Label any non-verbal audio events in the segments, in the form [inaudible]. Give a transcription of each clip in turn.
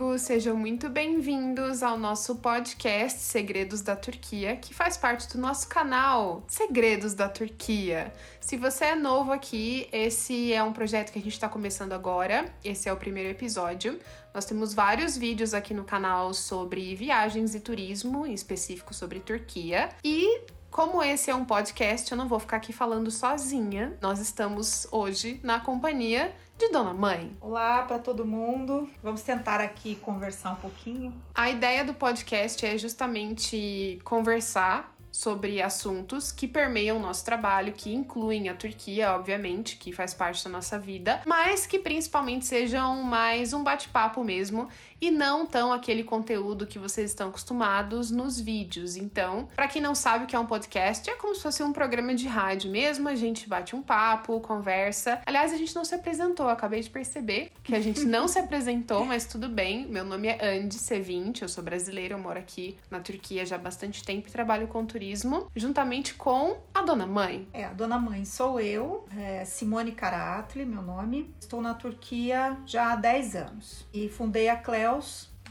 amigos, sejam muito bem-vindos ao nosso podcast Segredos da Turquia, que faz parte do nosso canal Segredos da Turquia. Se você é novo aqui, esse é um projeto que a gente está começando agora, esse é o primeiro episódio. Nós temos vários vídeos aqui no canal sobre viagens e turismo, em específico sobre Turquia, e como esse é um podcast, eu não vou ficar aqui falando sozinha. Nós estamos hoje na companhia de Dona Mãe. Olá para todo mundo. Vamos tentar aqui conversar um pouquinho. A ideia do podcast é justamente conversar sobre assuntos que permeiam o nosso trabalho, que incluem a Turquia, obviamente, que faz parte da nossa vida, mas que principalmente sejam mais um bate-papo mesmo e não tão aquele conteúdo que vocês estão acostumados nos vídeos. Então, para quem não sabe o que é um podcast, é como se fosse um programa de rádio mesmo, a gente bate um papo, conversa. Aliás, a gente não se apresentou, acabei de perceber que a gente não se [laughs] apresentou, mas tudo bem. Meu nome é Andy C20, eu sou brasileira, eu moro aqui na Turquia já há bastante tempo e trabalho com turismo juntamente com a dona mãe. É, a dona mãe sou eu, é Simone Karatli, meu nome. Estou na Turquia já há 10 anos e fundei a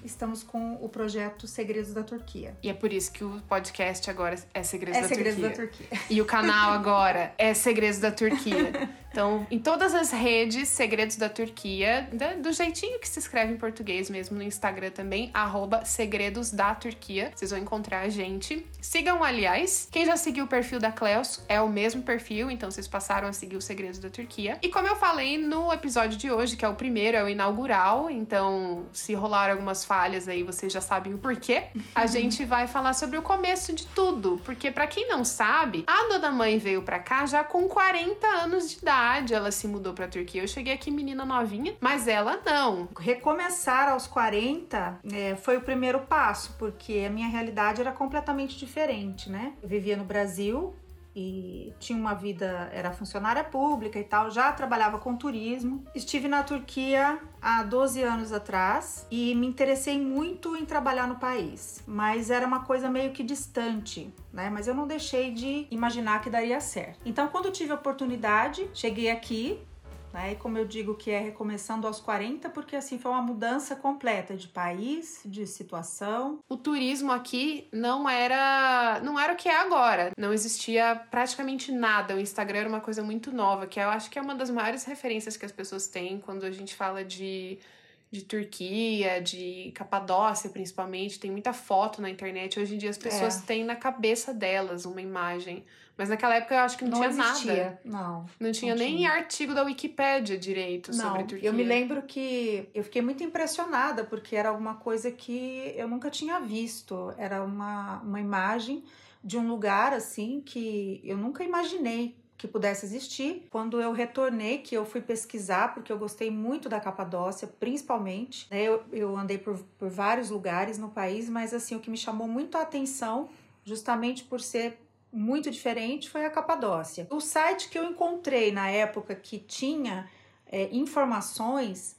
Estamos com o projeto Segredos da Turquia. E é por isso que o podcast agora é Segredos, é da, Segredos Turquia. da Turquia. E o canal agora é Segredos da Turquia. [laughs] Então, em todas as redes, Segredos da Turquia, do jeitinho que se escreve em português mesmo, no Instagram também, arroba Segredos da Turquia. Vocês vão encontrar a gente. Sigam, aliás, quem já seguiu o perfil da Cleos é o mesmo perfil, então vocês passaram a seguir os Segredos da Turquia. E como eu falei no episódio de hoje, que é o primeiro, é o inaugural, então se rolar algumas falhas aí, vocês já sabem o porquê. A [laughs] gente vai falar sobre o começo de tudo, porque para quem não sabe, a Dona Mãe veio para cá já com 40 anos de idade idade ela se mudou pra Turquia. Eu cheguei aqui menina novinha, mas ela não. Recomeçar aos 40 é, foi o primeiro passo, porque a minha realidade era completamente diferente, né? Eu vivia no Brasil, e tinha uma vida, era funcionária pública e tal, já trabalhava com turismo. Estive na Turquia há 12 anos atrás e me interessei muito em trabalhar no país, mas era uma coisa meio que distante, né? Mas eu não deixei de imaginar que daria certo. Então, quando tive a oportunidade, cheguei aqui, né? E como eu digo que é recomeçando aos 40, porque assim foi uma mudança completa de país, de situação. O turismo aqui não era não era o que é agora. Não existia praticamente nada. O Instagram era uma coisa muito nova, que eu acho que é uma das maiores referências que as pessoas têm quando a gente fala de de Turquia, de Capadócia principalmente, tem muita foto na internet. Hoje em dia as pessoas é. têm na cabeça delas uma imagem. Mas naquela época eu acho que não, não tinha existia. nada. Não. Não tinha não nem tinha. artigo da Wikipédia direito não, sobre Turquia. Eu me lembro que eu fiquei muito impressionada, porque era alguma coisa que eu nunca tinha visto. Era uma, uma imagem de um lugar assim que eu nunca imaginei que pudesse existir. Quando eu retornei, que eu fui pesquisar, porque eu gostei muito da Capadócia, principalmente, né? Eu, eu andei por, por vários lugares no país, mas assim, o que me chamou muito a atenção, justamente por ser muito diferente, foi a Capadócia. O site que eu encontrei na época que tinha é, informações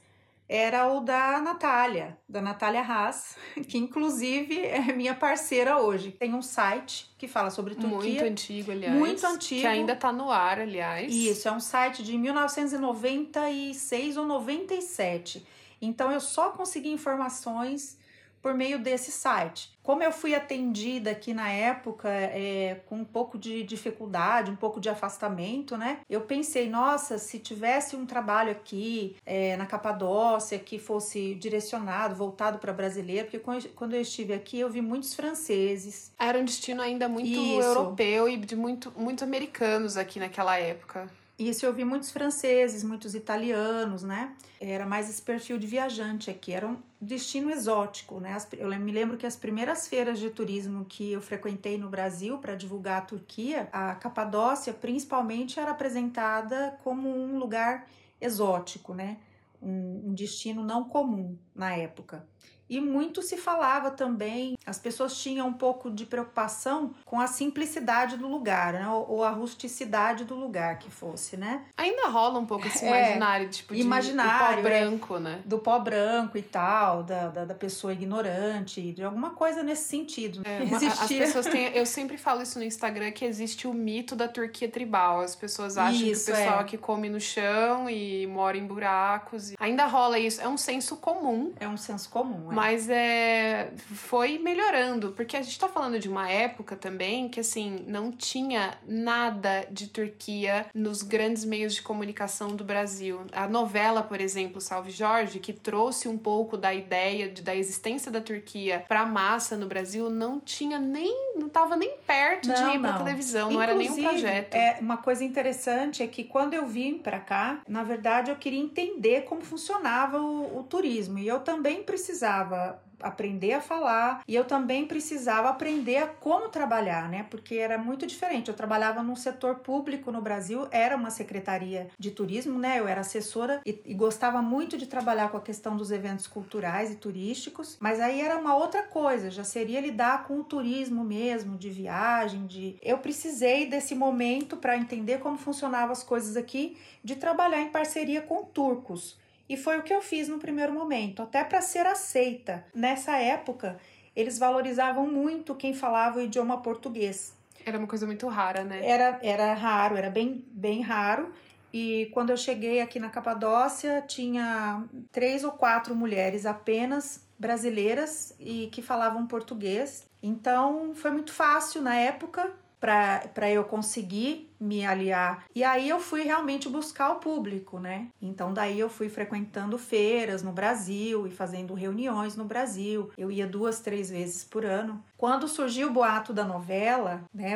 era o da Natália, da Natália Haas, [laughs] que inclusive é minha parceira hoje. Tem um site que fala sobre Turquia. Muito antigo, aliás. Muito antigo. Que ainda tá no ar, aliás. Isso, é um site de 1996 ou 97. Então eu só consegui informações por meio desse site. Como eu fui atendida aqui na época é, com um pouco de dificuldade, um pouco de afastamento, né? Eu pensei, nossa, se tivesse um trabalho aqui é, na Capadócia que fosse direcionado, voltado para brasileiro, porque quando eu estive aqui eu vi muitos franceses. Era um destino ainda muito Isso. europeu e de muito, muitos americanos aqui naquela época. Isso eu vi muitos franceses, muitos italianos, né? Era mais esse perfil de viajante aqui, era um destino exótico, né? Eu me lembro que as primeiras feiras de turismo que eu frequentei no Brasil para divulgar a Turquia, a Capadócia principalmente era apresentada como um lugar exótico, né? Um, um destino não comum na época. E muito se falava também, as pessoas tinham um pouco de preocupação com a simplicidade do lugar, né? ou, ou a rusticidade do lugar que fosse, né? Ainda rola um pouco esse imaginário, é, tipo, de imaginário, pó branco, é, né? Do pó branco e tal, da, da, da, pessoa ignorante, de alguma coisa nesse sentido. É, [laughs] uma, as pessoas têm, eu sempre falo isso no Instagram, que existe o mito da Turquia tribal. As pessoas acham isso, que o pessoal é. que come no chão e mora em buracos. Ainda rola isso. É um senso comum. É um senso comum, é. Mas é, foi melhorando, porque a gente tá falando de uma época também que, assim, não tinha nada de Turquia nos grandes meios de comunicação do Brasil. A novela, por exemplo, Salve Jorge, que trouxe um pouco da ideia de, da existência da Turquia pra massa no Brasil, não tinha nem, não tava nem perto não, de ir pra não. televisão, não era nenhum projeto. É, uma coisa interessante é que quando eu vim para cá, na verdade eu queria entender como funcionava o, o turismo e eu também precisava aprender a falar e eu também precisava aprender a como trabalhar, né? Porque era muito diferente. Eu trabalhava num setor público no Brasil, era uma secretaria de turismo, né? Eu era assessora e, e gostava muito de trabalhar com a questão dos eventos culturais e turísticos, mas aí era uma outra coisa, já seria lidar com o turismo mesmo, de viagem, de eu precisei desse momento para entender como funcionavam as coisas aqui, de trabalhar em parceria com turcos. E foi o que eu fiz no primeiro momento, até para ser aceita. Nessa época, eles valorizavam muito quem falava o idioma português. Era uma coisa muito rara, né? Era, era raro, era bem, bem raro. E quando eu cheguei aqui na Capadócia, tinha três ou quatro mulheres apenas brasileiras e que falavam português. Então foi muito fácil na época para eu conseguir me aliar. E aí eu fui realmente buscar o público, né? Então daí eu fui frequentando feiras no Brasil e fazendo reuniões no Brasil. Eu ia duas, três vezes por ano. Quando surgiu o boato da novela, né,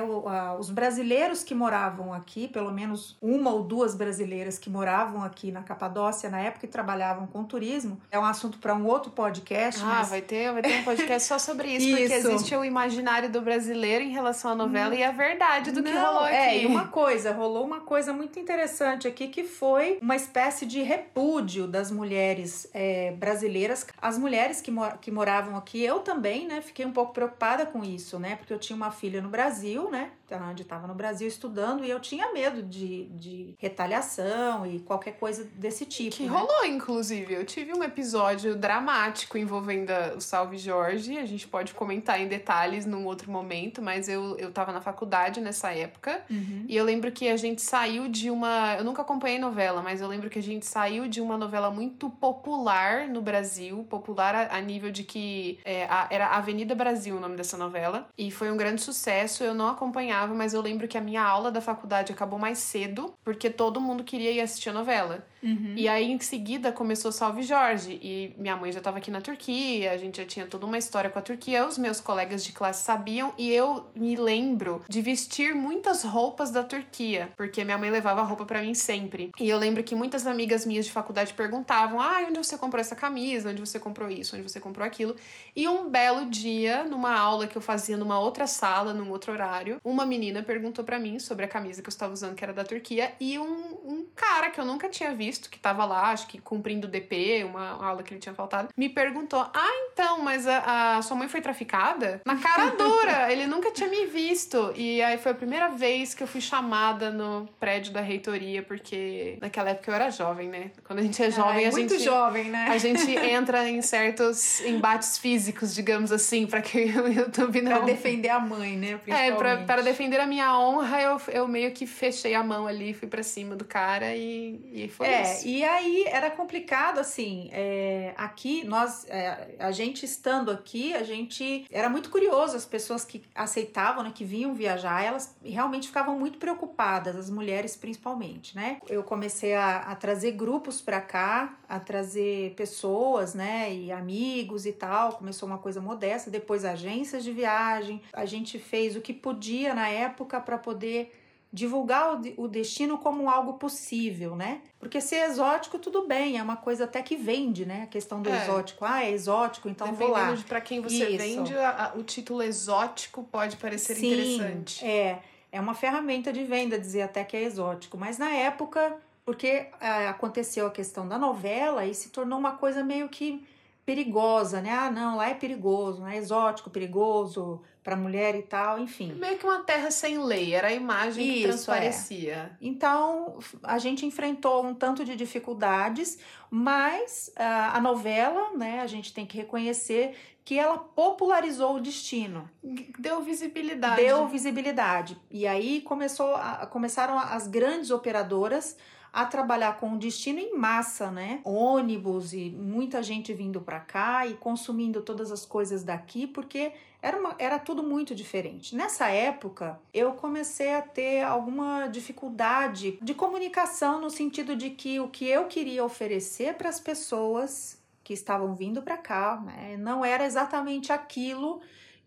os brasileiros que moravam aqui, pelo menos uma ou duas brasileiras que moravam aqui na Capadócia na época e trabalhavam com turismo, é um assunto para um outro podcast. Ah, mas... vai ter, vai ter um podcast só sobre isso, isso, porque existe o imaginário do brasileiro em relação à novela hum. e a verdade do Não, que rolou é, aqui. É, uma coisa, rolou uma coisa muito interessante aqui que foi uma espécie de repúdio das mulheres é, brasileiras, as mulheres que, mor que moravam aqui, eu também, né, fiquei um pouco preocupada com isso, né, porque eu tinha uma filha no Brasil, né, onde estava no Brasil estudando e eu tinha medo de, de retaliação e qualquer coisa desse tipo. Que né? rolou, inclusive. Eu tive um episódio dramático envolvendo o Salve Jorge, a gente pode comentar em detalhes num outro momento, mas eu, eu tava na faculdade nessa época uhum. e eu lembro que a gente saiu de uma. Eu nunca acompanhei novela, mas eu lembro que a gente saiu de uma novela muito popular no Brasil, popular a, a nível de que é, a, era Avenida Brasil o nome dessa novela, e foi um grande sucesso. Eu não acompanhava, mas eu lembro que a minha aula da faculdade acabou mais cedo, porque todo mundo queria ir assistir a novela. Uhum. E aí, em seguida, começou Salve Jorge. E minha mãe já estava aqui na Turquia, a gente já tinha toda uma história com a Turquia. Os meus colegas de classe sabiam, e eu me lembro de vestir muitas roupas da Turquia, porque minha mãe levava roupa para mim sempre. E eu lembro que muitas amigas minhas de faculdade perguntavam: ah, onde você comprou essa camisa? Onde você comprou isso? Onde você comprou aquilo? E um belo dia, numa aula que eu fazia numa outra sala, num outro horário, uma menina perguntou para mim sobre a camisa que eu estava usando, que era da Turquia, e um, um cara que eu nunca tinha visto que tava lá, acho que cumprindo o DP, uma aula que ele tinha faltado, me perguntou: Ah, então, mas a, a sua mãe foi traficada? Na cara [laughs] dura! ele nunca tinha me visto. E aí foi a primeira vez que eu fui chamada no prédio da reitoria, porque naquela época eu era jovem, né? Quando a gente é jovem, é, a muito gente. jovem, né? A gente [laughs] entra em certos embates físicos, digamos assim, para que [laughs] o YouTube não. Pra defender a mãe, né? É, pra, para defender a minha honra, eu, eu meio que fechei a mão ali, fui para cima do cara e, e foi é, isso. e aí era complicado, assim, é, aqui, nós, é, a gente estando aqui, a gente era muito curioso, as pessoas que aceitavam, né, que vinham viajar, elas realmente ficavam muito preocupadas, as mulheres principalmente, né? Eu comecei a, a trazer grupos para cá, a trazer pessoas, né, e amigos e tal, começou uma coisa modesta, depois agências de viagem, a gente fez o que podia na época para poder divulgar o, destino como algo possível, né? Porque ser exótico, tudo bem, é uma coisa até que vende, né? A questão do é. exótico. Ah, é exótico, então Dependendo vou lá. de para quem você Isso. vende, a, a, o título exótico pode parecer Sim, interessante. É, é uma ferramenta de venda dizer até que é exótico. Mas na época, porque é, aconteceu a questão da novela e se tornou uma coisa meio que perigosa, né? Ah, não, lá é perigoso, né? Exótico, perigoso para mulher e tal, enfim. Meio que uma terra sem lei, era a imagem Isso, que é. transparecia. É. Então, a gente enfrentou um tanto de dificuldades, mas uh, a novela, né, a gente tem que reconhecer que ela popularizou o destino. Deu visibilidade. Deu visibilidade. E aí começou a, começaram as grandes operadoras a trabalhar com o destino em massa, né? Ônibus e muita gente vindo para cá e consumindo todas as coisas daqui, porque era, uma, era tudo muito diferente. Nessa época, eu comecei a ter alguma dificuldade de comunicação no sentido de que o que eu queria oferecer para as pessoas que estavam vindo para cá né, não era exatamente aquilo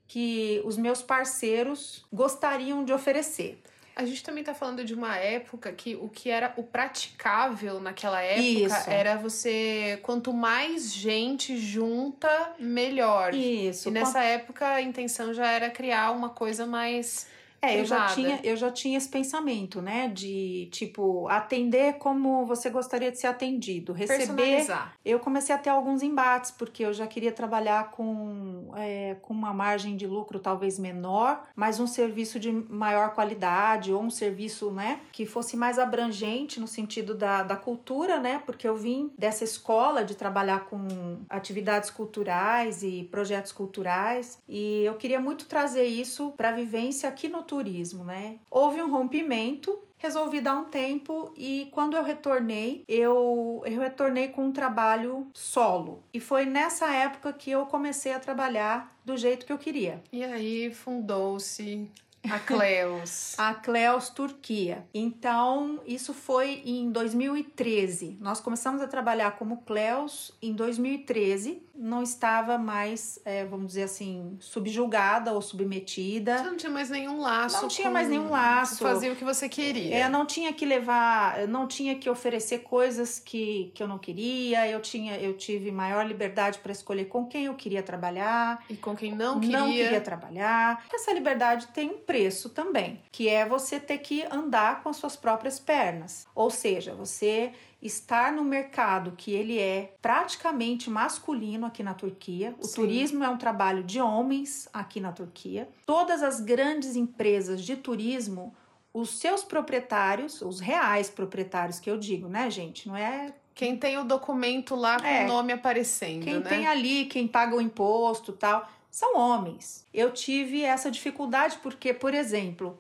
que os meus parceiros gostariam de oferecer. A gente também tá falando de uma época que o que era o praticável naquela época Isso. era você. Quanto mais gente junta, melhor. Isso. E nessa época a intenção já era criar uma coisa mais é, eu já, tinha, eu já tinha esse pensamento, né? De, tipo, atender como você gostaria de ser atendido. Receber. Eu comecei a ter alguns embates, porque eu já queria trabalhar com, é, com uma margem de lucro talvez menor, mas um serviço de maior qualidade, ou um serviço, né? Que fosse mais abrangente no sentido da, da cultura, né? Porque eu vim dessa escola de trabalhar com atividades culturais e projetos culturais, e eu queria muito trazer isso para a vivência aqui no turismo, né? Houve um rompimento resolvi dar um tempo e quando eu retornei, eu, eu retornei com um trabalho solo. E foi nessa época que eu comecei a trabalhar do jeito que eu queria. E aí fundou-se a Cleos. [laughs] a Cleos Turquia. Então, isso foi em 2013. Nós começamos a trabalhar como Cleos em 2013 não estava mais, é, vamos dizer assim, subjugada ou submetida. Você não tinha mais nenhum laço. Não tinha mais nenhum laço. Fazia o que você queria. É, não tinha que levar, não tinha que oferecer coisas que, que eu não queria. Eu tinha, eu tive maior liberdade para escolher com quem eu queria trabalhar e com quem não queria. Não queria trabalhar. Essa liberdade tem um preço também, que é você ter que andar com as suas próprias pernas. Ou seja, você estar no mercado que ele é praticamente masculino aqui na Turquia. O Sim. turismo é um trabalho de homens aqui na Turquia. Todas as grandes empresas de turismo, os seus proprietários, os reais proprietários que eu digo, né, gente? Não é quem tem o documento lá com é, o nome aparecendo, quem né? tem ali, quem paga o imposto, tal, são homens. Eu tive essa dificuldade porque, por exemplo,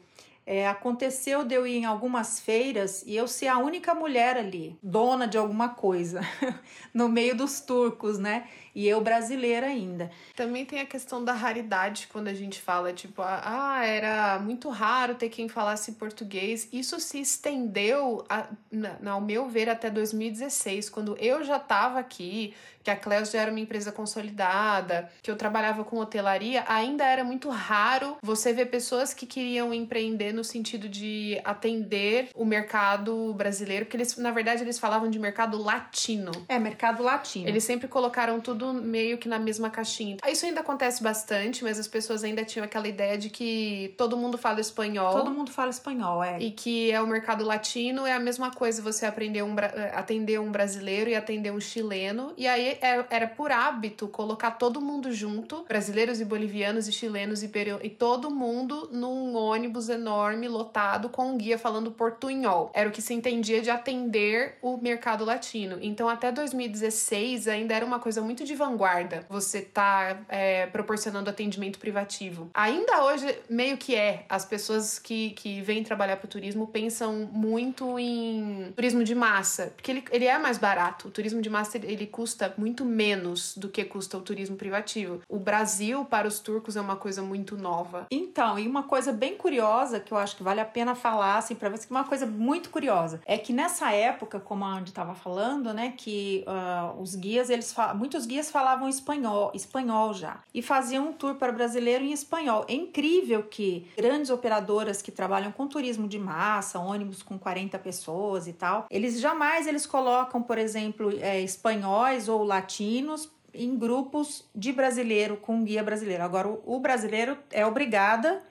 é, aconteceu de eu ir em algumas feiras e eu ser a única mulher ali, dona de alguma coisa, [laughs] no meio dos turcos, né? E eu brasileira ainda. Também tem a questão da raridade quando a gente fala, tipo, ah, era muito raro ter quem falasse português. Isso se estendeu, a, na, ao meu ver, até 2016, quando eu já estava aqui, que a Cleus já era uma empresa consolidada, que eu trabalhava com hotelaria, ainda era muito raro você ver pessoas que queriam empreender no sentido de atender o mercado brasileiro, porque eles, na verdade, eles falavam de mercado latino. É, mercado latino. Eles sempre colocaram tudo meio que na mesma caixinha. Isso ainda acontece bastante, mas as pessoas ainda tinham aquela ideia de que todo mundo fala espanhol. Todo mundo fala espanhol, é. E que é o mercado latino, é a mesma coisa você aprender um, atender um brasileiro e atender um chileno. E aí era por hábito colocar todo mundo junto, brasileiros e bolivianos e chilenos e, peru, e todo mundo num ônibus enorme, lotado, com um guia falando portunhol. Era o que se entendia de atender o mercado latino. Então, até 2016 ainda era uma coisa muito de vanguarda você tá é, proporcionando atendimento privativo. Ainda hoje, meio que é. As pessoas que, que vêm trabalhar para o turismo pensam muito em turismo de massa, porque ele, ele é mais barato. O turismo de massa ele custa muito menos do que custa o turismo privativo. O Brasil, para os turcos, é uma coisa muito nova. Então, e uma coisa bem curiosa que eu acho que vale a pena falar, assim, para você, uma coisa muito curiosa, é que nessa época, como a Andy estava falando, né, que uh, os guias, eles muitos guias falavam espanhol, espanhol já, e faziam um tour para brasileiro em espanhol. É incrível que grandes operadoras que trabalham com turismo de massa, ônibus com 40 pessoas e tal, eles jamais eles colocam, por exemplo, é, espanhóis ou latinos em grupos de brasileiro com guia brasileiro. Agora, o, brasileiro é obrigada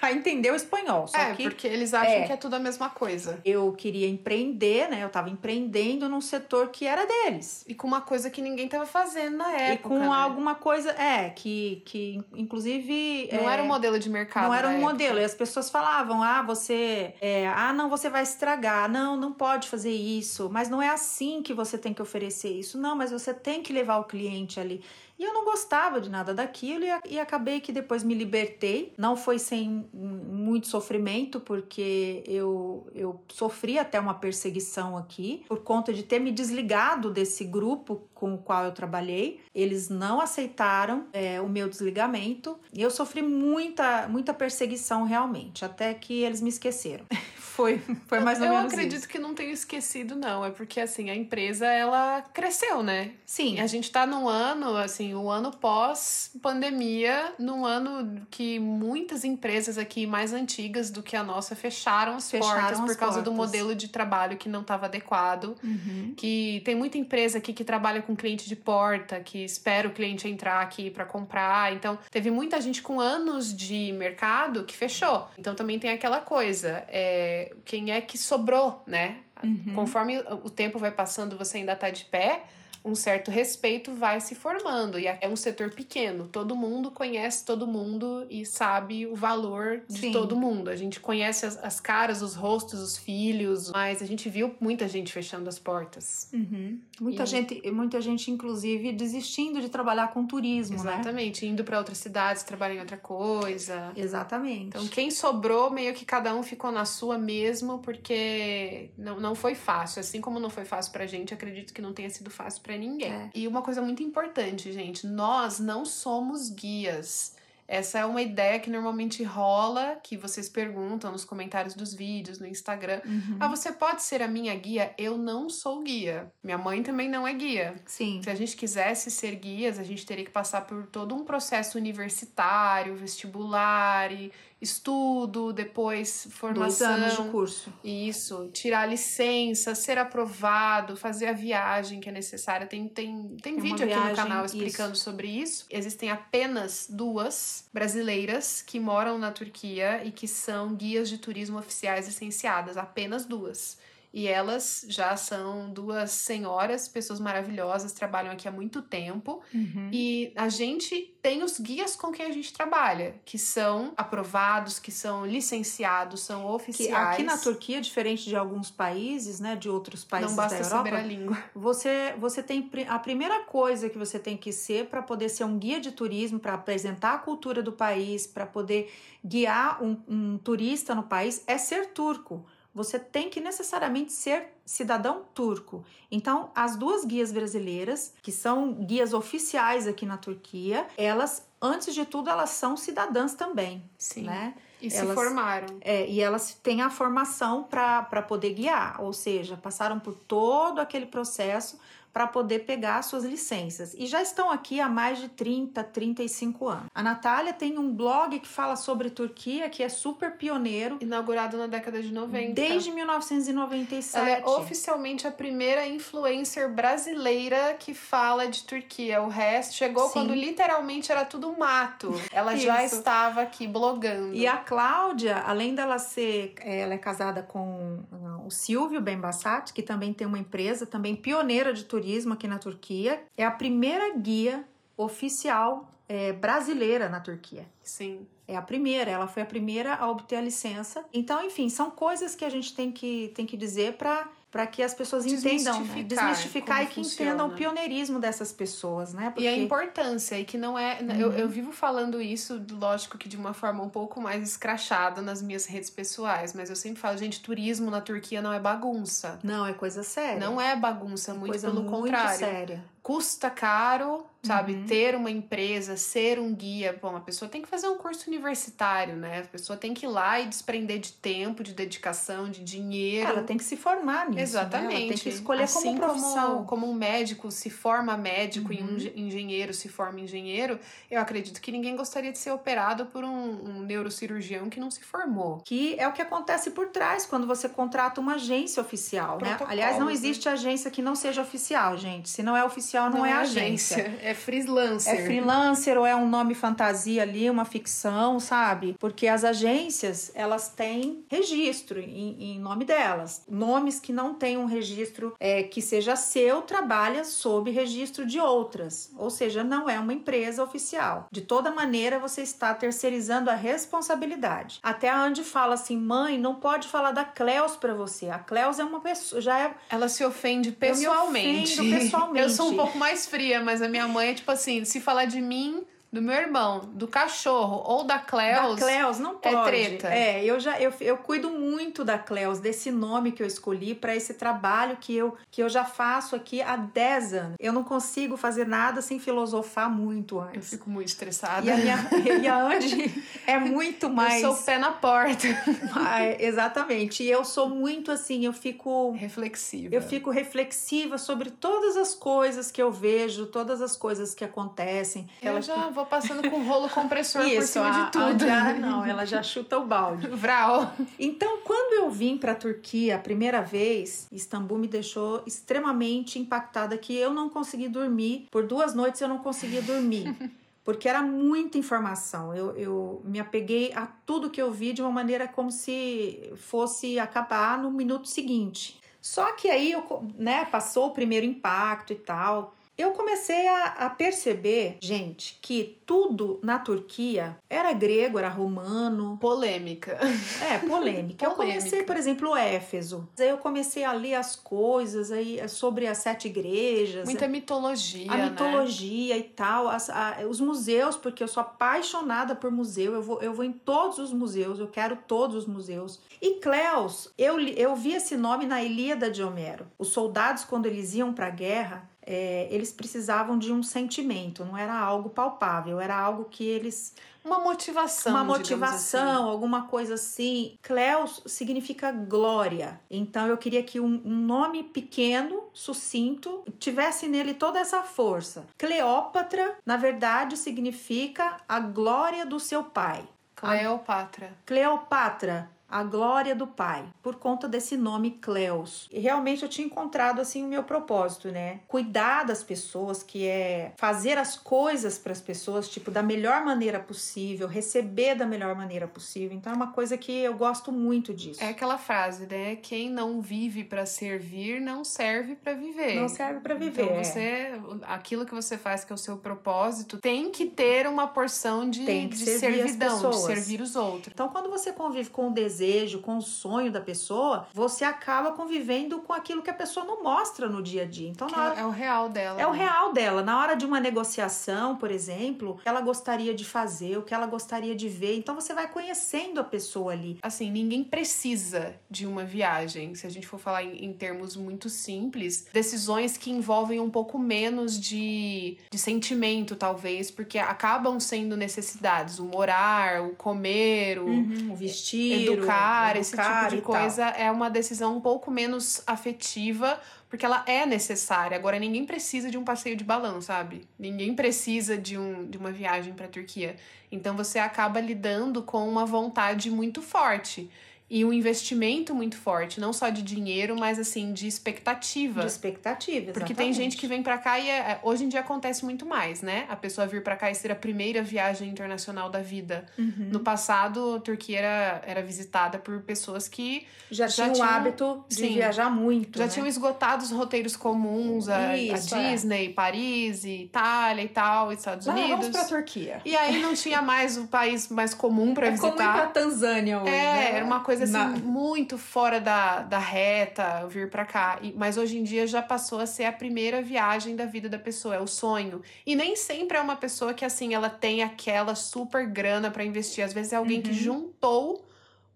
a entender o espanhol. Só é, que porque eles acham é. que é tudo a mesma coisa. eu queria empreender, né? Eu tava empreendendo num setor que era deles. E com uma coisa que ninguém tava fazendo na época. e com né? alguma coisa, é, que, que inclusive. Não é, era um modelo de mercado. Não era um época. modelo. E as pessoas falavam: ah, você. é, ah, não, você vai estragar. Não, não pode fazer isso. Mas não é assim que você tem que oferecer isso. Não, mas você tem que levar o cliente ali. E eu não gostava de nada daquilo e, e acabei que depois me libertei. Não foi sem muito sofrimento, porque eu, eu sofri até uma perseguição aqui por conta de ter me desligado desse grupo com o qual eu trabalhei. Eles não aceitaram é, o meu desligamento e eu sofri muita, muita perseguição realmente, até que eles me esqueceram. [laughs] foi, foi mais ou eu menos acredito isso. que não tenho esquecido, não. É porque, assim, a empresa, ela cresceu, né? Sim, a gente tá num ano, assim, o ano pós-pandemia, num ano que muitas empresas aqui mais antigas do que a nossa fecharam as Fecharam portas por as causa do portas. modelo de trabalho que não estava adequado. Uhum. Que tem muita empresa aqui que trabalha com cliente de porta, que espera o cliente entrar aqui para comprar. Então, teve muita gente com anos de mercado que fechou. Então, também tem aquela coisa: é, quem é que sobrou, né? Uhum. Conforme o tempo vai passando, você ainda tá de pé, um certo respeito vai se formando. E é um setor pequeno. Todo mundo conhece todo mundo e sabe o valor de Sim. todo mundo. A gente conhece as, as caras, os rostos, os filhos, mas a gente viu muita gente fechando as portas. Uhum. Muita, E- gente, muita gente, inclusive, desistindo de trabalhar com turismo, né? Exatamente, indo para outras cidades, trabalhar em outra coisa. Exatamente. Então, quem sobrou, meio que cada um ficou na sua mesmo, porque não, não foi fácil. Assim como não foi fácil pra gente, acredito que não tenha sido fácil pra ninguém. É. E uma coisa muito importante, gente: nós não somos guias. Essa é uma ideia que normalmente rola, que vocês perguntam nos comentários dos vídeos, no Instagram. Uhum. Ah, você pode ser a minha guia? Eu não sou guia. Minha mãe também não é guia. Sim. Se a gente quisesse ser guias, a gente teria que passar por todo um processo universitário, vestibular, e estudo, depois Dois formação. anos de curso. Isso, tirar a licença, ser aprovado, fazer a viagem que é necessária. Tem, tem, tem uma vídeo aqui no viagem, canal explicando sobre isso. Existem apenas duas brasileiras que moram na Turquia e que são guias de turismo oficiais licenciadas. Apenas duas. E elas já são duas senhoras, pessoas maravilhosas, trabalham aqui há muito tempo. Uhum. E a gente tem os guias com quem a gente trabalha, que são aprovados, que são licenciados, são Que oficiais. aqui na Turquia, diferente de alguns países, né, de outros países não basta da Europa, saber a língua. [laughs] você você tem a primeira coisa que você tem que ser para poder ser um guia de turismo, para apresentar a cultura do país, para poder guiar um, um turista no país, é ser turco. Você tem que necessariamente ser cidadão turco. Então, as duas guias brasileiras, que são guias oficiais aqui na Turquia, elas, antes de tudo, elas são cidadãs também, Sim. né? E se Elas- formaram. É, e elas têm a formação para poder guiar, ou seja, passaram por todo aquele processo para poder pegar suas licenças. E já estão aqui há mais de 30, 35 anos. A Natália tem um blog que fala sobre Turquia, que é super pioneiro, Inaugurado na década de 90. desde 1997. Ela é oficialmente a primeira influencer brasileira que fala de Turquia. O resto chegou Sim. quando literalmente era tudo mato. Ela já estava aqui blogando. E a Cláudia, além dela ser, eh, ela é casada com o Silvio Benbassat, que também tem uma empresa, também pioneira de turismo aqui na Turquia, é a primeira guia oficial eh, brasileira na Turquia. Sim. É a primeira, ela foi a primeira a obter a licença. Então, enfim, são coisas que a gente tem que, tem que dizer para para que as pessoas entendam, né? Desmistificar desmistificar e que funciona. entendam o pioneirismo dessas pessoas, né? E a importância, e que não é. Eu, eu vivo falando isso, lógico que de uma forma um pouco mais escrachada nas minhas redes pessoais, mas eu sempre falo, gente, turismo na Turquia não é bagunça. não é coisa séria. Não é bagunça, muito coisa pelo muito contrário. séria. Custa caro, sabe? Uhum. Ter uma empresa, ser um guia. Bom, a pessoa tem que fazer um curso universitário, né? A pessoa tem que ir lá e desprender de tempo, de dedicação, de dinheiro. Ela tem que se formar nisso. Exatamente. Né? Ela tem que escolher assim como profissão. Como, como um médico se forma médico e um Uhum. engen- engenheiro se forma engenheiro, eu acredito que ninguém gostaria de ser operado por um, um neurocirurgião que não se formou. Que é o que acontece por trás quando você contrata uma agência oficial, né? Aliás, não né? existe agência que não seja oficial, gente. Se não é oficial, oficial não, não é, é agência. agência. É freelancer. É freelancer ou é um nome fantasia ali, uma ficção, sabe? Porque as agências, elas têm registro em, em nome delas. Nomes que não têm um registro é, que seja seu, trabalha sob registro de outras. Ou seja, não é uma empresa oficial. De toda maneira, você está terceirizando a responsabilidade. Até a Andy fala assim, mãe, não pode falar da Cleus para você. A Cleus é uma pessoa, já é... Ela se ofende pessoalmente. Eu me pessoalmente. [laughs] Eu sou um pouco mais fria, mas a minha mãe é tipo assim, se falar de mim do meu irmão, do cachorro ou da Cleus. Da Cleus não é pode. É treta. É, eu já eu, eu cuido muito da Cleus, desse nome que eu escolhi para esse trabalho que eu que eu já faço aqui há 10 anos. Eu não consigo fazer nada sem filosofar muito antes. Eu fico muito estressada. E a minha [laughs] e a Andy é muito mais Eu sou pé na porta. [laughs] É, exatamente. E eu sou muito assim, eu fico reflexiva. Eu fico reflexiva sobre todas as coisas que eu vejo, todas as coisas que acontecem. Eu já vou passando com rolo compressor Isso, por cima a, de tudo. A não, ela já chuta o balde. Vral. Então, quando eu vim para a Turquia a primeira vez, Istambul me deixou extremamente impactada que eu não consegui dormir. Por duas noites eu não conseguia dormir. [laughs] porque era muita informação. Eu, eu me apeguei a tudo que eu vi de uma maneira como se fosse acabar no minuto seguinte. Só que aí, eu, né, passou o primeiro impacto e tal eu comecei a, a, perceber, gente, que tudo na Turquia era grego, era romano. Polêmica. É, polêmica. [laughs] Eu comecei, por exemplo, Éfeso. Aí eu comecei a ler as coisas aí é sobre as sete igrejas. Muita mitologia. A né? mitologia e tal. As, a, os museus, porque eu sou apaixonada por museu. Eu vou, eu vou em todos os museus, eu quero todos os museus. E Cleus, eu, eu vi esse nome na Ilíada de Homero. Os soldados, quando eles iam para a guerra, é, eles precisavam de um sentimento, não era algo palpável, era algo que eles. Uma motivação. Uma motivação, assim. alguma coisa assim. Cleus significa glória. Então eu queria que um, um nome pequeno, sucinto, tivesse nele toda essa força. Cleópatra, na verdade, significa a glória do seu pai. Cleopatra. A... Cleopatra a glória do Pai, por conta desse nome Cleus. E realmente eu tinha encontrado assim o meu propósito, né? Cuidar das pessoas, que é fazer as coisas para as pessoas, tipo, da melhor maneira possível, receber da melhor maneira possível. Então é uma coisa que eu gosto muito disso. É aquela frase, né? Quem não vive para servir não serve para viver. Não serve para viver. Então você, aquilo que você faz que é o seu propósito, tem que ter uma porção de, de servidão, de servir os outros. Então quando você convive com o desejo desejo, com o sonho da pessoa, você acaba convivendo com aquilo que a pessoa não mostra no dia a dia. Então, hora, é o real dela. É né? o real dela. Na hora de uma negociação, por exemplo, ela gostaria de fazer, o que ela gostaria de ver. Então você vai conhecendo a pessoa ali. Assim, ninguém precisa de uma viagem. Se a gente for falar em, em termos muito simples, decisões que envolvem um pouco menos de, de sentimento, talvez, porque acabam sendo necessidades. O morar, o comer, o, uhum, o vestir, educar, esse tipo de coisa é uma decisão um pouco menos afetiva, porque ela é necessária. Agora, ninguém precisa de um passeio de balão, sabe? Ninguém precisa de, um, de uma viagem para a Turquia. Então, você acaba lidando com uma vontade muito forte e um investimento muito forte, não só de dinheiro, mas assim, de expectativa. De expectativa, exatamente. Porque tem gente que vem para cá e é, é, hoje em dia acontece muito mais, né? A pessoa vir para cá e ser a primeira viagem internacional da vida. Uhum. No passado, a Turquia era, era visitada por pessoas que já, já tinham o hábito de sim, viajar muito. Já né? tinham esgotado os roteiros comuns, a, Isso, a é. Disney, é. Paris, Itália e tal, Estados Unidos. Vamos pra Turquia. E aí não tinha mais o país mais comum para é visitar. Como ir pra Tanzânia hoje. É, né? era uma coisa coisa assim Na... muito fora da, da reta vir para cá. E, mas hoje em dia já passou a ser a primeira viagem da vida da pessoa, é o sonho. E nem sempre é uma pessoa que assim ela tem aquela super grana para investir. Às vezes é alguém uhum. que juntou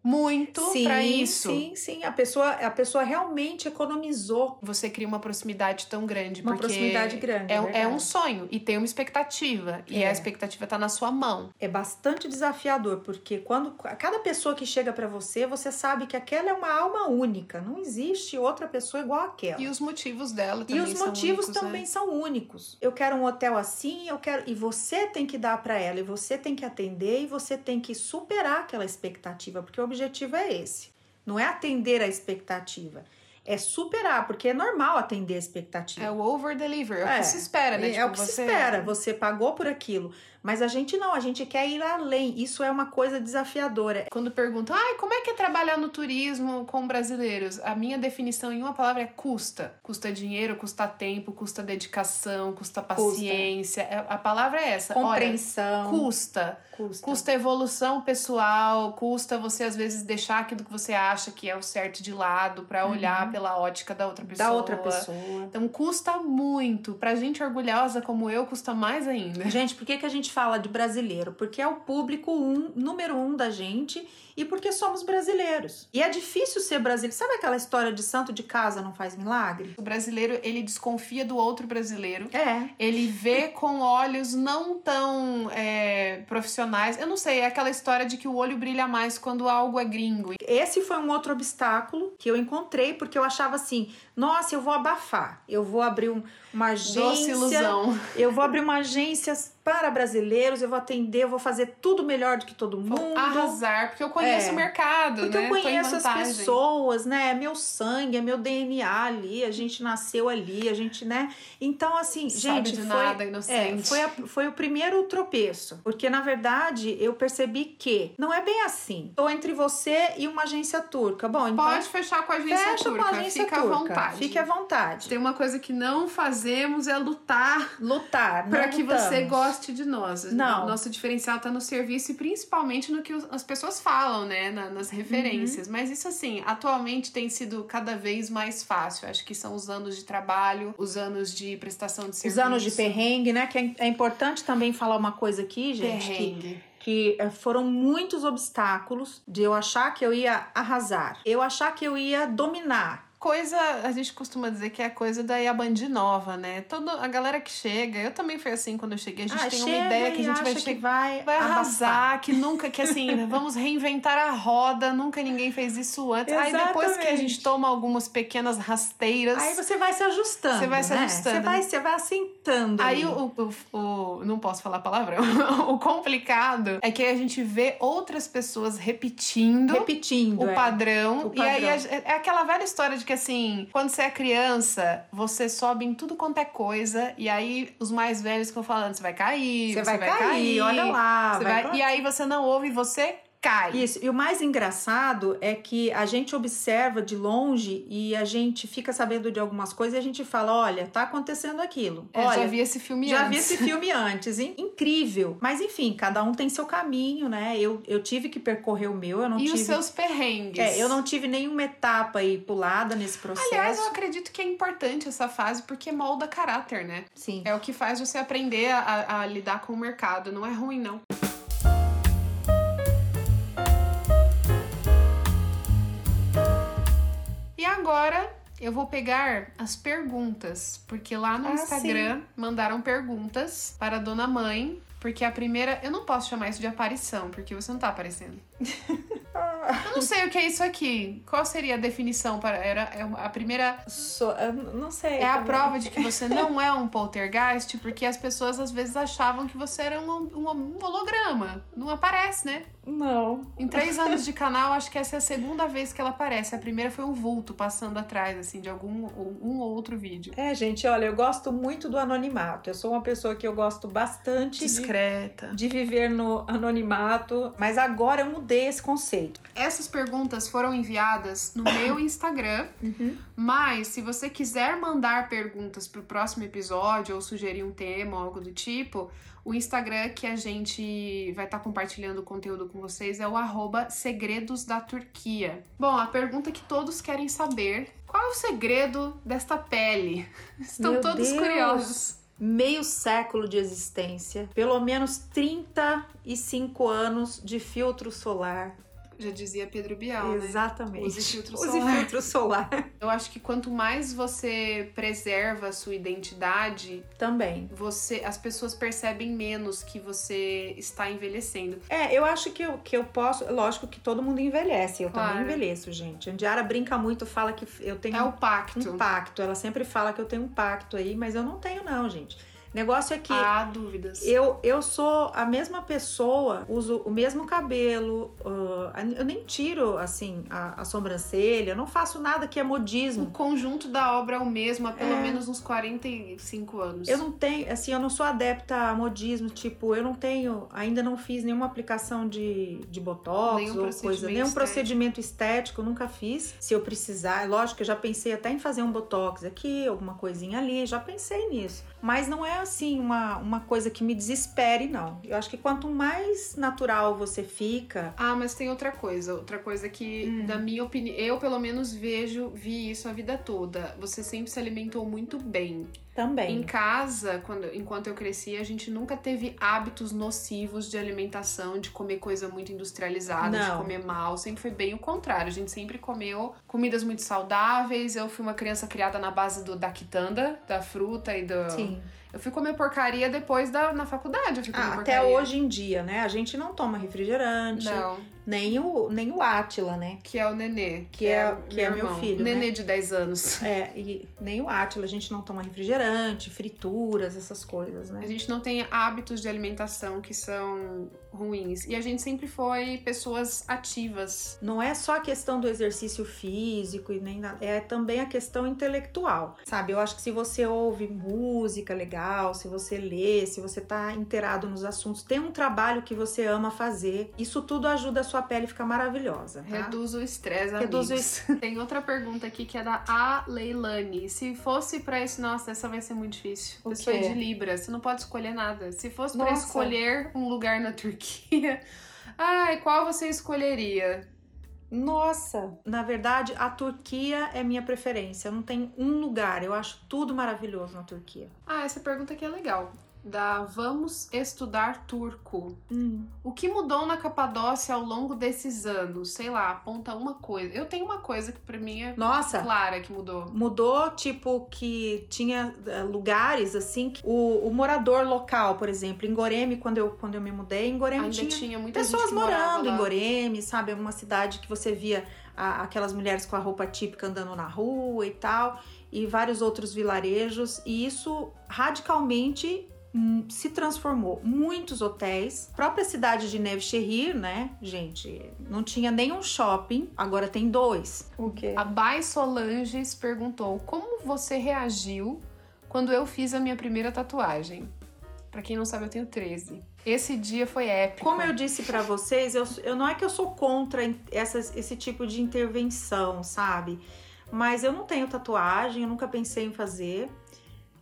muito para isso. Sim, sim, a pessoa, a pessoa realmente economizou. Você cria uma proximidade tão grande, uma proximidade grande. É, é, é, um sonho e tem uma expectativa é. e a expectativa tá na sua mão. É bastante desafiador porque quando cada pessoa que chega para você, você sabe que aquela é uma alma única, não existe outra pessoa igual aquela. E os motivos dela também E os motivos únicos, também né? são únicos. Eu quero um hotel assim, eu quero e você tem que dar para ela e você tem que atender e você tem que superar aquela expectativa, porque o objetivo é esse. Não é atender a expectativa, é superar, porque é normal atender a expectativa. É o over-deliver, é, o que se espera, né? É, tipo, é o que você... se espera, você pagou por aquilo. Mas a gente não, a gente quer ir além. Isso é uma coisa desafiadora. Quando perguntam, ai, como é que é trabalhar no turismo com brasileiros? A minha definição em uma palavra é custa. Custa dinheiro, custa tempo, custa dedicação, custa paciência. Custa. A palavra é essa. Compreensão. Olha, custa. Custa. Custa evolução pessoal, custa você às vezes deixar aquilo que você acha que é o certo de lado para olhar uhum. pela ótica da outra pessoa. Da outra pessoa. Então custa muito. Pra gente orgulhosa como eu, custa mais ainda. Gente, por que, que a gente fala de brasileiro? Porque é o público um, número um da gente e porque somos brasileiros. E é difícil ser brasileiro. Sabe aquela história de santo de casa não faz milagre? O brasileiro, ele desconfia do outro brasileiro. É. Ele vê com olhos não tão é, profissionais. Eu não sei, é aquela história de que o olho brilha mais quando algo é gringo. Esse foi um outro obstáculo que eu encontrei, porque eu achava assim, nossa, eu vou abafar. Eu vou abrir um, uma agência. Doce ilusão. Eu vou abrir uma agência para brasileiros, eu vou atender, eu vou fazer tudo melhor do que todo mundo. Arrasar, porque eu conheço é, o mercado, porque né? eu conheço as pessoas, né? É meu sangue, é meu DNA ali, a gente nasceu ali, a gente, né? Então, assim, Sabe gente, de foi, nada, inocente. É, foi, a, foi o primeiro tropeço. Porque, na verdade, eu percebi que não é bem assim. Estou entre você e uma agência turca. Bom, então. Pode fechar com a agência fecha turca. Com a agência Fica turca. à vontade. Fique à vontade. Tem uma coisa que não fazemos é lutar. Lutar. Para que você goste de nós. Não. Nosso diferencial está no serviço e principalmente no que as pessoas falam, né? nas referências. Uhum. Mas isso, assim, atualmente tem sido cada vez mais fácil. Acho que são os anos de trabalho, os anos de prestação de serviço. Os anos de perrengue, né? Que é, é importante também falar uma coisa aqui, gente. Perrengue. Que que eh, foram muitos obstáculos de eu achar que eu ia arrasar, eu achar que eu ia dominar, coisa, a gente costuma dizer que é a coisa da Iabandi nova, né? Toda a galera que chega, eu também fui assim quando eu cheguei, a gente ah, tem uma ideia que a gente vai chegar, vai, vai arrasar, que nunca, que assim, [laughs] vamos reinventar a roda, nunca ninguém fez isso antes. Exatamente. Aí depois que a gente toma algumas pequenas rasteiras. Aí você vai se ajustando. Você vai se né? ajustando. Você vai, você vai assentando. Aí o, o, o, Não posso falar palavrão. [laughs] o complicado é que a gente vê outras pessoas repetindo. Repetindo. O, é. padrão, o padrão. E aí é aquela velha história de que assim, quando você é criança, você sobe em tudo quanto é coisa. E aí os mais velhos ficam falando: você vai cair, você, vai, vai, cair, cair, olha lá. Vai, vai... E aí você não ouve, você cai. Isso. E o mais engraçado é que a gente observa de longe e a gente fica sabendo de algumas coisas e a gente fala: olha, tá acontecendo aquilo. É, olha, já vi esse filme já antes. vi esse filme [laughs] antes. Incrível. Mas enfim, cada um tem seu caminho, né? Eu, eu tive que percorrer o meu. Eu não e tive... os seus perrengues. É, eu não tive nenhuma etapa aí pulada nesse processo. Aliás, eu acredito que é importante essa fase porque molda caráter, né? Sim. É o que faz você aprender a, a lidar com o mercado. Não é ruim, não. E agora eu vou pegar as perguntas, porque lá no ah, Instagram sim. mandaram perguntas para a dona mãe, porque a primeira, eu não posso chamar isso de aparição, porque você não tá aparecendo. [laughs] Eu não sei o que é isso aqui. Qual seria a definição para era é a primeira so, não sei. É a prova de que você não é um [laughs] poltergeist, porque as pessoas às vezes achavam que você era um, um, um holograma. Não aparece, né? Não. Em três [laughs] anos de canal, acho que essa é a segunda vez que ela aparece. A primeira foi um vulto passando atrás, assim, de algum um ou outro vídeo. É, gente, olha, eu gosto muito do anonimato. Eu sou uma pessoa que eu gosto bastante discreta de, viver no anonimato, mas agora eu mudei esse conceito. Essas perguntas foram enviadas no meu [coughs] Instagram, uhum. mas se você quiser mandar perguntas para o próximo episódio ou sugerir um tema ou algo do tipo, o Instagram que a gente vai estar tá compartilhando o conteúdo com vocês é o arroba Segredos da Turquia. Bom, a pergunta que todos querem saber: qual é o segredo desta pele? [laughs] Estão Meu todos Deus. curiosos. Meio século de existência, pelo menos 35 anos de filtro solar, já dizia Pedro Bial, Exatamente. né? Use filtro Use solar. filtro solar. Eu acho que quanto mais você preserva a sua identidade, também, você, as pessoas percebem menos que você está envelhecendo. É, eu acho que eu, que eu posso. Lógico que todo mundo envelhece. Eu Claro. também envelheço, gente. A Diara brinca muito, fala que eu tenho É o pacto. um pacto. Ela sempre fala que eu tenho um pacto aí, mas eu não tenho, não, gente. Negócio é que Há dúvidas. eu, eu sou a mesma pessoa, uso o mesmo cabelo, uh, eu nem tiro assim a, a sobrancelha, não faço nada que é O modismo. conjunto da obra é o mesmo há pelo É. menos uns 45 anos. Eu não tenho, assim, eu não sou adepta a modismo, tipo, eu não tenho, ainda não fiz nenhuma aplicação de, de botox Nenhum ou coisa, nenhum estético. procedimento estético, nunca fiz. Se eu precisar, lógico que eu já pensei até em fazer um botox aqui, alguma coisinha ali, já pensei nisso. Mas não é assim uma, uma coisa que me desespere, não. Eu acho que quanto mais natural você fica, Ah, mas tem outra coisa. Outra coisa que, Hum. na minha opinião, eu pelo menos vejo, vi isso a vida toda. Você sempre se alimentou muito bem. também. Em casa, quando, enquanto eu cresci, a gente nunca teve hábitos nocivos de alimentação, de comer coisa muito industrializada, de Não. comer mal. Sempre foi bem o contrário. A gente sempre comeu comidas muito saudáveis. Eu fui uma criança criada na base do, da quitanda, da fruta e do. Sim. Eu fui comer porcaria depois da na faculdade. Ah, até hoje em dia, né? A gente não toma refrigerante, Não, nem o nem o Átila, né? que é o Nenê. Que é- que é meu irmão. filho, né? Nenê de 10 anos. É, e nem o Átila, a gente não toma refrigerante, frituras, essas coisas, né? A gente não tem hábitos de alimentação que são ruins. E a gente sempre foi pessoas ativas. Não é só a questão do exercício físico e nem nada, é também a questão intelectual. Sabe, eu acho que se você ouve música legal, se você lê, se você tá inteirado nos assuntos, tem um trabalho que você ama fazer, isso tudo ajuda a sua pele a ficar maravilhosa. Tá? Reduz o estresse, Reduz o. Tem outra pergunta aqui que é da A. Leilani. Se fosse pra isso, nossa, essa vai ser muito difícil. O Pessoa quê? de Libra, você não pode escolher nada. Se fosse pra Nossa. escolher um lugar na Turquia, [laughs] ai, qual você escolheria? Nossa, na verdade, a Turquia é minha preferência. Não tenho um lugar, eu acho tudo maravilhoso na Turquia. Ah, essa pergunta aqui é legal. Da Vamos Estudar Turco. Hum. O que mudou na Capadócia ao longo desses anos? Sei lá, aponta uma coisa. Eu tenho uma coisa que pra mim é Nossa, clara que mudou. Mudou, tipo, que tinha eh, lugares assim. Que o, o morador local, por exemplo, em Goreme, quando eu, quando eu me mudei, em Goreme Ainda tinha, tinha muita pessoas morando em lá. Goreme, sabe? É uma cidade que você via a- aquelas mulheres com a roupa típica andando na rua e tal, e vários outros vilarejos, e isso radicalmente se transformou. Muitos hotéis, própria cidade de Nevşehir, né, gente, não tinha nenhum shopping, agora tem dois. O quê? A Bai Solanges perguntou: Como você reagiu quando eu fiz a minha primeira tatuagem? Pra quem não sabe, eu tenho 13. Esse dia foi épico. Como eu disse pra vocês, eu, eu não é que eu sou contra essas, esse tipo de intervenção, sabe? Mas eu não tenho tatuagem, eu nunca pensei em fazer.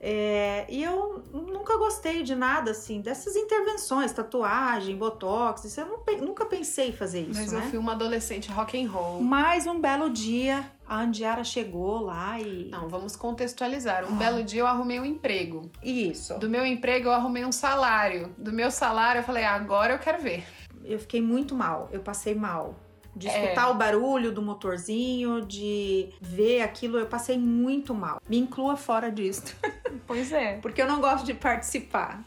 É, e eu nunca gostei de nada assim, dessas intervenções, tatuagem, botox, isso eu não nunca pensei em fazer isso, Mas né? eu fui uma adolescente rock and roll. Mas um belo dia, a Andiara chegou lá e. Não, vamos contextualizar. Um Ah. belo dia eu arrumei um emprego. Isso. Do meu emprego eu arrumei um salário. Do meu salário eu falei, ah, agora eu quero ver. Eu fiquei muito mal, eu passei mal. De É. escutar o barulho do motorzinho, de ver aquilo, eu passei muito mal. Me inclua fora disso, [laughs] Pois é. porque eu não gosto de participar.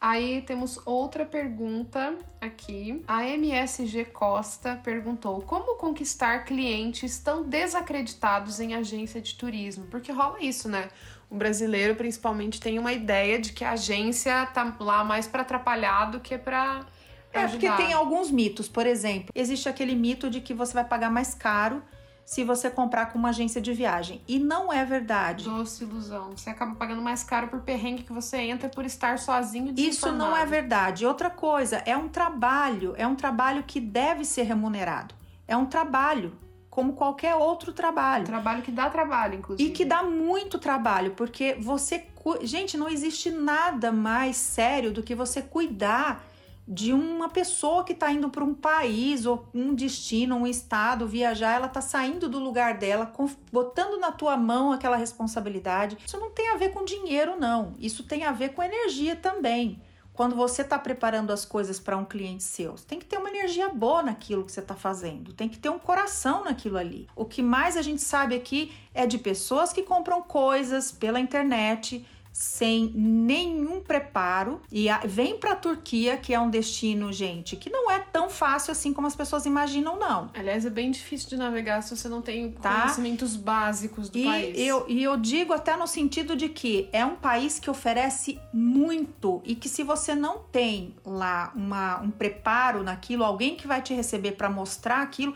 Aí temos outra pergunta aqui. A MSG Costa perguntou: Como conquistar clientes tão desacreditados em agência de turismo? Porque rola isso, né? O brasileiro, principalmente, tem uma ideia de que a agência tá lá mais pra atrapalhar do que pra. É, porque ajudar. tem alguns mitos. Por exemplo, existe aquele mito de que você vai pagar mais caro se você comprar com uma agência de viagem. E não é verdade. Doce ilusão. Você acaba pagando mais caro por perrengue que você entra por estar sozinho Isso não é verdade. Outra coisa, é um trabalho, é um trabalho que deve ser remunerado. É um trabalho, como qualquer outro trabalho. Trabalho que dá trabalho, inclusive. E que dá muito trabalho, porque você. Gente, não existe nada mais sério do que você cuidar de uma pessoa que está indo para um país ou um destino, um estado, viajar, ela está saindo do lugar dela, botando na tua mão aquela responsabilidade. Isso não tem a ver com dinheiro, não. Isso tem a ver com energia também. Quando você está preparando as coisas para um cliente seu, tem que ter uma energia boa naquilo que você está fazendo, tem que ter um coração naquilo ali. O que mais a gente sabe aqui é de pessoas que compram coisas pela internet sem nenhum preparo e vem para a Turquia, que é um destino, gente, que não é tão fácil assim como as pessoas imaginam, não. Aliás, é bem difícil de navegar se você não tem tá? conhecimentos básicos do e país. Eu, e eu digo até no sentido de que é um país que oferece muito e que se você não tem lá uma, um preparo naquilo, alguém que vai te receber para mostrar aquilo,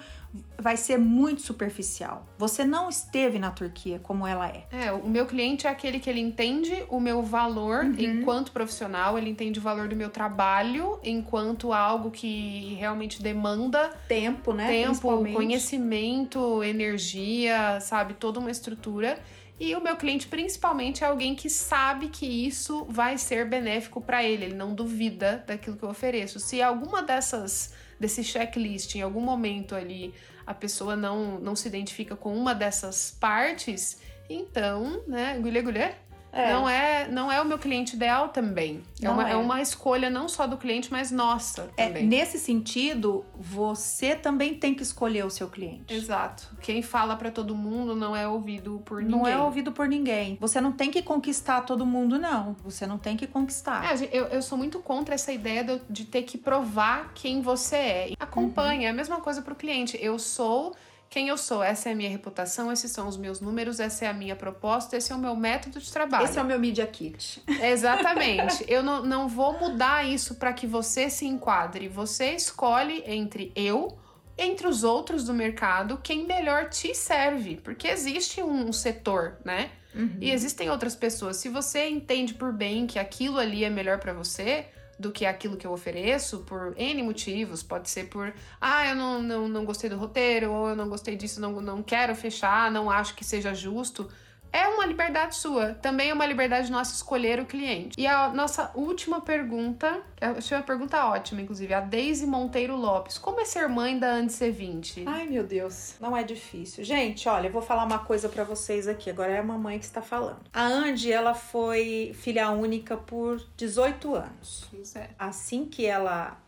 vai ser muito superficial. Você não esteve na Turquia como ela é. É, o meu cliente é aquele que ele entende o meu valor uhum. enquanto profissional, ele entende o valor do meu trabalho enquanto algo que realmente demanda tempo, né? Tempo, conhecimento, energia, sabe, toda uma estrutura. E o meu cliente, principalmente, é alguém que sabe que isso vai ser benéfico para ele. Ele não duvida daquilo que eu ofereço. Se alguma dessas desse checklist, em algum momento ali a pessoa não, não se identifica com uma dessas partes, então, né, gulha gulha, é. Não, é, não é o meu cliente ideal também. É uma, é. é. uma escolha não só do cliente, mas nossa é, também. Nesse sentido, você também tem que escolher o seu cliente. Exato. Quem fala para todo mundo não é ouvido por ninguém. Não é ouvido por ninguém. Você não tem que conquistar todo mundo, não. Você não tem que conquistar. É, eu, eu sou muito contra essa ideia de, de ter que provar quem você é. Acompanha, uhum. é a mesma coisa pro cliente. Eu sou quem eu sou, essa é a minha reputação, esses são os meus números, essa é a minha proposta, esse é o meu método de trabalho. Esse é o meu Media Kit. [laughs] Exatamente. eu não, não vou mudar isso para que você se enquadre. Você escolhe entre eu, entre os outros do mercado, quem melhor te serve. Porque existe um setor, né? Uhum. E existem outras pessoas. Se você entende por bem que aquilo ali é melhor para você, do que aquilo que eu ofereço por N motivos. Pode ser por, ah, eu não, não, não gostei do roteiro, ou eu não gostei disso, não, não quero fechar, não acho que seja justo é uma liberdade sua. Também é uma liberdade nossa escolher o cliente. E a nossa última pergunta, que achei uma pergunta ótima, inclusive, a Daisy Monteiro Lopes. Como é ser mãe da Andy C20? Ai, meu Deus, não é difícil. Gente, olha, eu vou falar uma coisa para vocês aqui. Agora é a mamãe que está falando. A Andy, ela foi filha única por 18 anos. Isso é. Assim que ela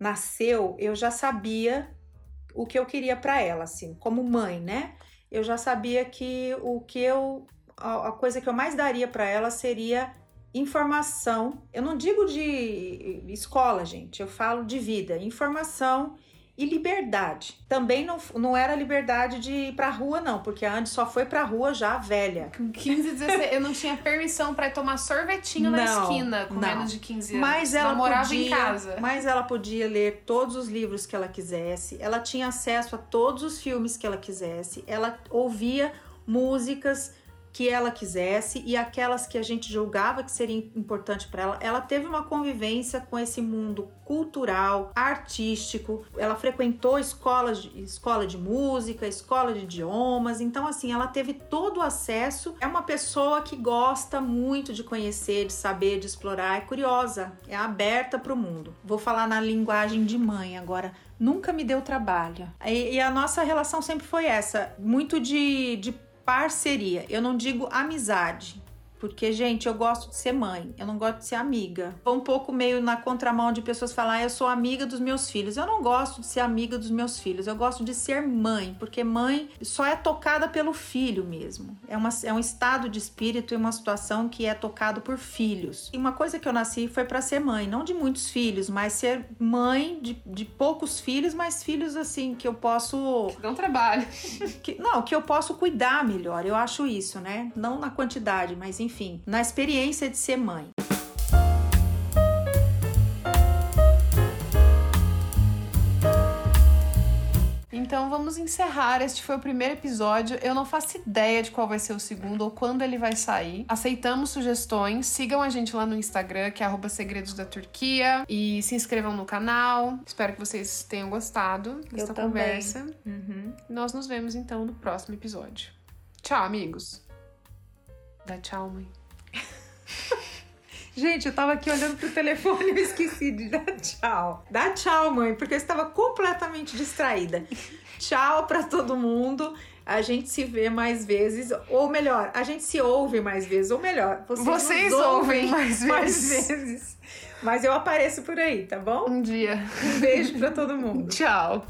nasceu, eu já sabia o que eu queria para ela, assim, como mãe, né? Eu já sabia que o que eu a, a coisa que eu mais daria para ela seria informação. Eu não digo de escola, gente, eu falo de vida, informação e liberdade. Também não, não era liberdade de ir pra rua, não, porque a Andy só foi pra rua já velha. Com 15, 16, eu não tinha permissão para tomar sorvetinho não, na esquina com não. menos de 15 anos. Mas ela morava podia, em casa. Mas ela podia ler todos os livros que ela quisesse, ela tinha acesso a todos os filmes que ela quisesse, ela ouvia músicas que ela quisesse e aquelas que a gente julgava que seria importante para ela. Ela teve uma convivência com esse mundo cultural, artístico. Ela frequentou escolas de, escola de música, escola de idiomas. Então assim, ela teve todo o acesso. É uma pessoa que gosta muito de conhecer, de saber, de explorar, é curiosa, é aberta para o mundo. Vou falar na linguagem de mãe agora nunca me deu trabalho. E, e, a nossa relação sempre foi essa, muito de, de parceria. Eu não digo amizade, porque, gente, eu gosto de ser mãe, eu não gosto de ser amiga. Vou um pouco meio na contramão de pessoas falar, ah, eu sou amiga dos meus filhos. Eu não gosto de ser amiga dos meus filhos, eu gosto de ser mãe, porque mãe só é tocada pelo filho mesmo. É, uma, é um estado de espírito e uma situação que é tocado por filhos. E uma coisa que eu nasci foi para ser mãe, não de muitos filhos, mas ser mãe de, de poucos filhos, mas filhos assim que eu posso. Que dão trabalho. [laughs] Que, não, que eu posso cuidar melhor. Eu acho isso, né? Não na quantidade, mas em enfim, na experiência de ser mãe. Então vamos encerrar. Este foi o primeiro episódio. Eu não faço ideia de qual vai ser o segundo ou quando ele vai sair. Aceitamos sugestões. Sigam a gente lá no Instagram, que é Segredos da Turquia. E se inscrevam no canal. Espero que vocês tenham gostado dessa conversa. Uhum. Nós nos vemos então no próximo episódio. Tchau, amigos. Dá tchau, mãe. [laughs] Gente, eu tava aqui olhando pro telefone e eu esqueci de dar tchau. Dá tchau, mãe, porque eu estava completamente distraída. Tchau para todo mundo. A gente se vê mais vezes, ou melhor, a gente se ouve mais vezes, ou melhor, vocês, vocês ouvem [laughs] mais vezes. mais vezes. Mas eu apareço por aí, tá bom? Um dia. Um beijo para todo mundo. Tchau.